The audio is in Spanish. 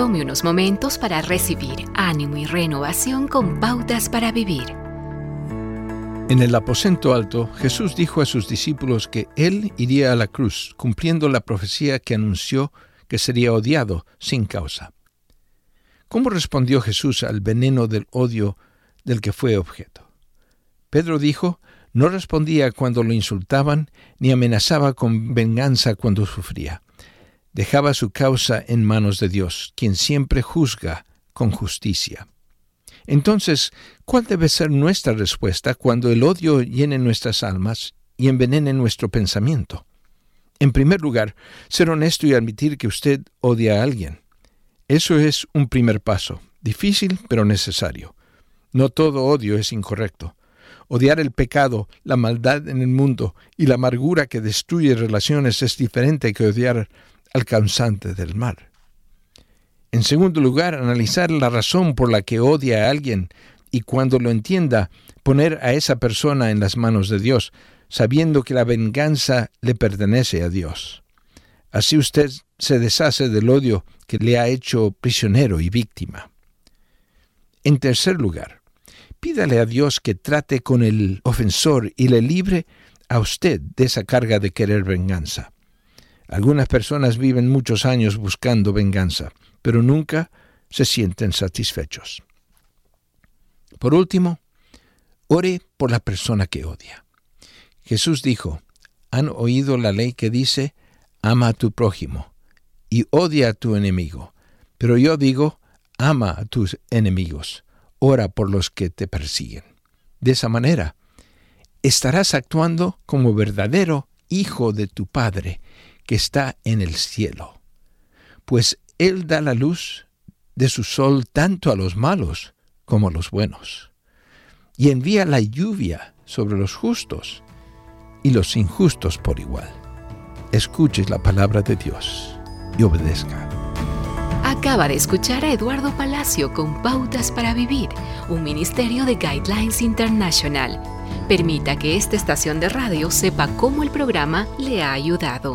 Tome unos momentos para recibir ánimo y renovación con pautas para vivir. En el aposento alto, Jesús dijo a sus discípulos que Él iría a la cruz, cumpliendo la profecía que anunció que sería odiado sin causa. ¿Cómo respondió Jesús al veneno del odio del que fue objeto? Pedro dijo, no respondía cuando lo insultaban ni amenazaba con venganza cuando sufría dejaba su causa en manos de Dios, quien siempre juzga con justicia. Entonces, ¿cuál debe ser nuestra respuesta cuando el odio llene nuestras almas y envenene nuestro pensamiento? En primer lugar, ser honesto y admitir que usted odia a alguien. Eso es un primer paso, difícil pero necesario. No todo odio es incorrecto. Odiar el pecado, la maldad en el mundo y la amargura que destruye relaciones es diferente que odiar al causante del mal. En segundo lugar, analizar la razón por la que odia a alguien y cuando lo entienda, poner a esa persona en las manos de Dios, sabiendo que la venganza le pertenece a Dios. Así usted se deshace del odio que le ha hecho prisionero y víctima. En tercer lugar, pídale a Dios que trate con el ofensor y le libre a usted de esa carga de querer venganza. Algunas personas viven muchos años buscando venganza, pero nunca se sienten satisfechos. Por último, ore por la persona que odia. Jesús dijo, han oído la ley que dice, ama a tu prójimo y odia a tu enemigo. Pero yo digo, ama a tus enemigos, ora por los que te persiguen. De esa manera, estarás actuando como verdadero hijo de tu Padre que está en el cielo, pues Él da la luz de su sol tanto a los malos como a los buenos, y envía la lluvia sobre los justos y los injustos por igual. Escuche la palabra de Dios y obedezca. Acaba de escuchar a Eduardo Palacio con Pautas para Vivir, un ministerio de Guidelines International. Permita que esta estación de radio sepa cómo el programa le ha ayudado.